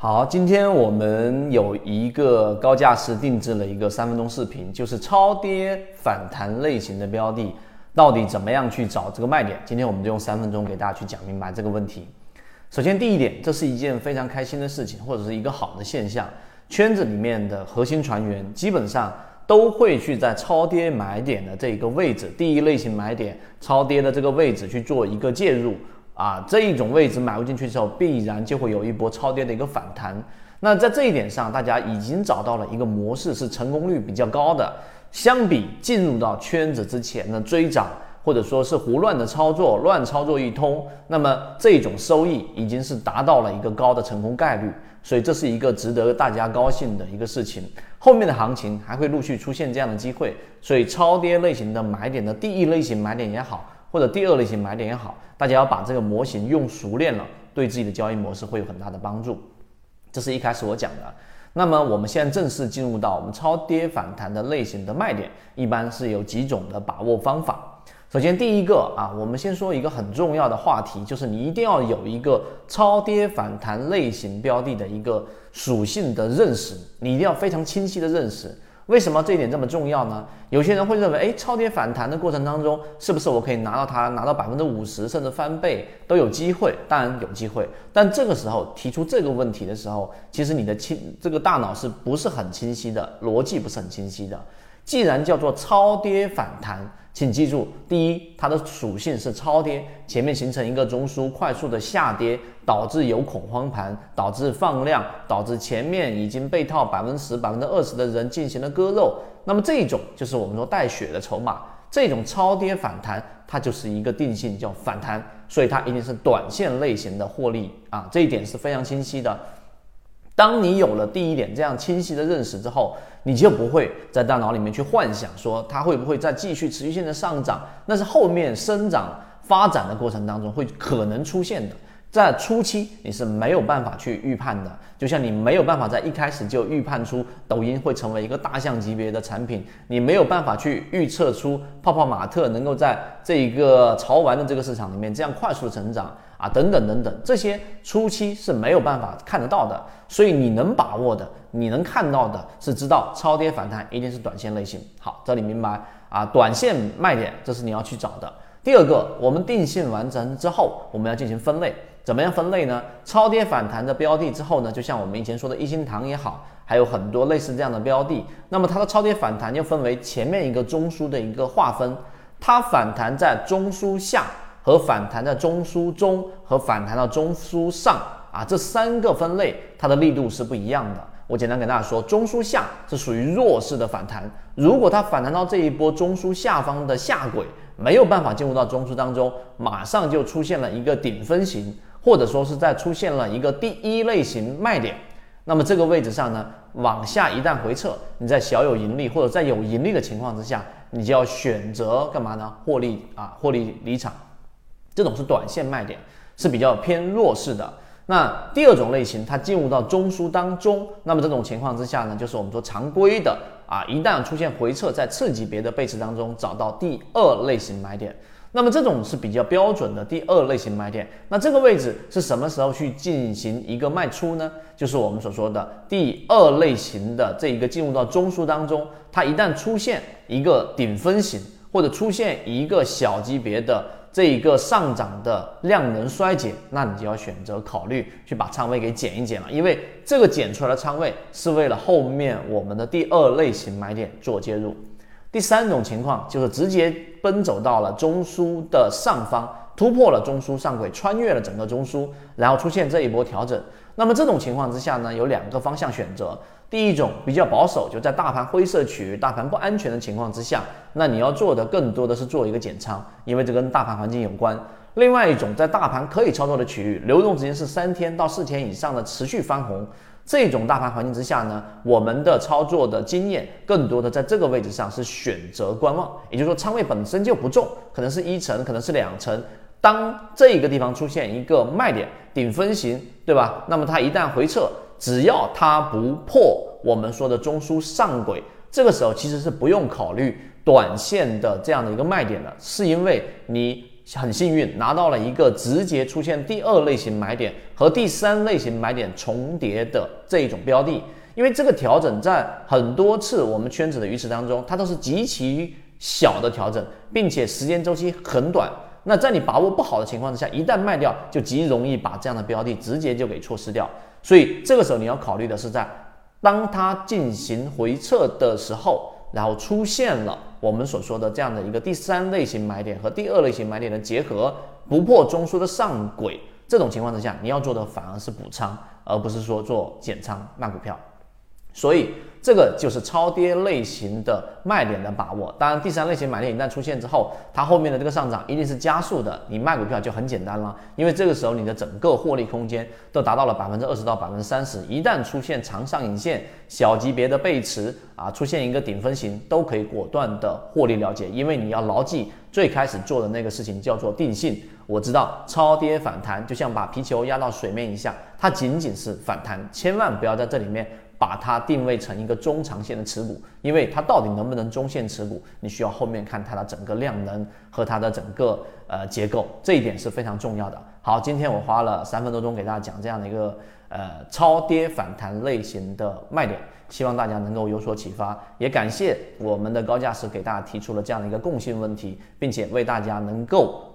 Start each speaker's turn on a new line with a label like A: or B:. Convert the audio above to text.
A: 好，今天我们有一个高价师定制了一个三分钟视频，就是超跌反弹类型的标的，到底怎么样去找这个卖点？今天我们就用三分钟给大家去讲明白这个问题。首先，第一点，这是一件非常开心的事情，或者是一个好的现象。圈子里面的核心船员基本上都会去在超跌买点的这一个位置，第一类型买点超跌的这个位置去做一个介入。啊，这一种位置买入进去之后，必然就会有一波超跌的一个反弹。那在这一点上，大家已经找到了一个模式，是成功率比较高的。相比进入到圈子之前的追涨，或者说是胡乱的操作，乱操作一通，那么这种收益已经是达到了一个高的成功概率。所以这是一个值得大家高兴的一个事情。后面的行情还会陆续出现这样的机会，所以超跌类型的买点的第一类型买点也好。或者第二类型买点也好，大家要把这个模型用熟练了，对自己的交易模式会有很大的帮助。这是一开始我讲的。那么我们现在正式进入到我们超跌反弹的类型的卖点，一般是有几种的把握方法。首先第一个啊，我们先说一个很重要的话题，就是你一定要有一个超跌反弹类型标的的一个属性的认识，你一定要非常清晰的认识。为什么这一点这么重要呢？有些人会认为，哎，超跌反弹的过程当中，是不是我可以拿到它，拿到百分之五十甚至翻倍都有机会？当然有机会，但这个时候提出这个问题的时候，其实你的清这个大脑是不是很清晰的？逻辑不是很清晰的。既然叫做超跌反弹。请记住，第一，它的属性是超跌，前面形成一个中枢，快速的下跌，导致有恐慌盘，导致放量，导致前面已经被套百分之十、百分之二十的人进行了割肉。那么这种就是我们说带血的筹码，这种超跌反弹，它就是一个定性叫反弹，所以它一定是短线类型的获利啊，这一点是非常清晰的。当你有了第一点这样清晰的认识之后，你就不会在大脑里面去幻想说它会不会再继续持续性的上涨，那是后面生长发展的过程当中会可能出现的。在初期你是没有办法去预判的，就像你没有办法在一开始就预判出抖音会成为一个大象级别的产品，你没有办法去预测出泡泡玛特能够在这一个潮玩的这个市场里面这样快速成长啊，等等等等，这些初期是没有办法看得到的。所以你能把握的，你能看到的是知道超跌反弹一定是短线类型。好，这里明白啊，短线卖点这是你要去找的。第二个，我们定性完成之后，我们要进行分类。怎么样分类呢？超跌反弹的标的之后呢，就像我们以前说的一心堂也好，还有很多类似这样的标的。那么它的超跌反弹又分为前面一个中枢的一个划分，它反弹在中枢下和反弹在中枢中和反弹到中枢上啊，这三个分类它的力度是不一样的。我简单给大家说，中枢下是属于弱势的反弹，如果它反弹到这一波中枢下方的下轨，没有办法进入到中枢当中，马上就出现了一个顶分型。或者说是在出现了一个第一类型卖点，那么这个位置上呢，往下一旦回撤，你在小有盈利或者在有盈利的情况之下，你就要选择干嘛呢？获利啊，获利离场，这种是短线卖点，是比较偏弱势的。那第二种类型，它进入到中枢当中，那么这种情况之下呢，就是我们说常规的啊，一旦出现回撤，在次级别的背驰当中找到第二类型买点。那么这种是比较标准的第二类型买点。那这个位置是什么时候去进行一个卖出呢？就是我们所说的第二类型的这一个进入到中枢当中，它一旦出现一个顶分型，或者出现一个小级别的这一个上涨的量能衰减，那你就要选择考虑去把仓位给减一减了，因为这个减出来的仓位是为了后面我们的第二类型买点做介入。第三种情况就是直接奔走到了中枢的上方，突破了中枢上轨，穿越了整个中枢，然后出现这一波调整。那么这种情况之下呢，有两个方向选择。第一种比较保守，就在大盘灰色区域、大盘不安全的情况之下，那你要做的更多的是做一个减仓，因为这跟大盘环境有关。另外一种在大盘可以操作的区域，流动时间是三天到四天以上的持续翻红。这种大盘环境之下呢，我们的操作的经验更多的在这个位置上是选择观望，也就是说仓位本身就不重，可能是一层，可能是两层。当这个地方出现一个卖点顶分型，对吧？那么它一旦回撤，只要它不破我们说的中枢上轨，这个时候其实是不用考虑短线的这样的一个卖点的，是因为你。很幸运拿到了一个直接出现第二类型买点和第三类型买点重叠的这一种标的，因为这个调整在很多次我们圈子的鱼池当中，它都是极其小的调整，并且时间周期很短。那在你把握不好的情况之下，一旦卖掉，就极容易把这样的标的直接就给错失掉。所以这个时候你要考虑的是，在当它进行回撤的时候。然后出现了我们所说的这样的一个第三类型买点和第二类型买点的结合，不破中枢的上轨，这种情况之下，你要做的反而是补仓，而不是说做减仓卖股票。所以。这个就是超跌类型的卖点的把握。当然，第三类型买点一旦出现之后，它后面的这个上涨一定是加速的。你卖股票就很简单了，因为这个时候你的整个获利空间都达到了百分之二十到百分之三十。一旦出现长上影线、小级别的背驰啊，出现一个顶分型，都可以果断的获利了结。因为你要牢记最开始做的那个事情叫做定性。我知道超跌反弹就像把皮球压到水面一下，它仅仅是反弹，千万不要在这里面。把它定位成一个中长线的持股，因为它到底能不能中线持股，你需要后面看它的整个量能和它的整个呃结构，这一点是非常重要的。好，今天我花了三分多钟给大家讲这样的一个呃超跌反弹类型的卖点，希望大家能够有所启发，也感谢我们的高价师给大家提出了这样的一个共性问题，并且为大家能够。